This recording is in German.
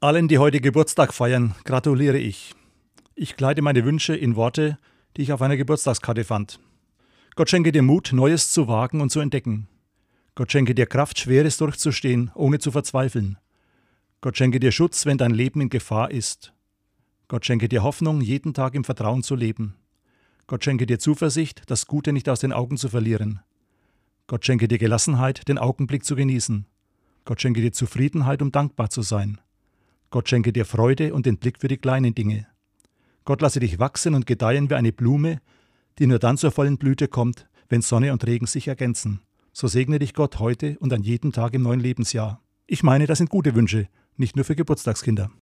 Allen, die heute Geburtstag feiern, gratuliere ich. Ich kleide meine Wünsche in Worte, die ich auf einer Geburtstagskarte fand. Gott schenke dir Mut, Neues zu wagen und zu entdecken. Gott schenke dir Kraft, Schweres durchzustehen, ohne zu verzweifeln. Gott schenke dir Schutz, wenn dein Leben in Gefahr ist. Gott schenke dir Hoffnung, jeden Tag im Vertrauen zu leben. Gott schenke dir Zuversicht, das Gute nicht aus den Augen zu verlieren. Gott schenke dir Gelassenheit, den Augenblick zu genießen. Gott schenke dir Zufriedenheit, um dankbar zu sein. Gott schenke dir Freude und den Blick für die kleinen Dinge. Gott lasse dich wachsen und gedeihen wie eine Blume, die nur dann zur vollen Blüte kommt, wenn Sonne und Regen sich ergänzen. So segne dich Gott heute und an jedem Tag im neuen Lebensjahr. Ich meine, das sind gute Wünsche, nicht nur für Geburtstagskinder.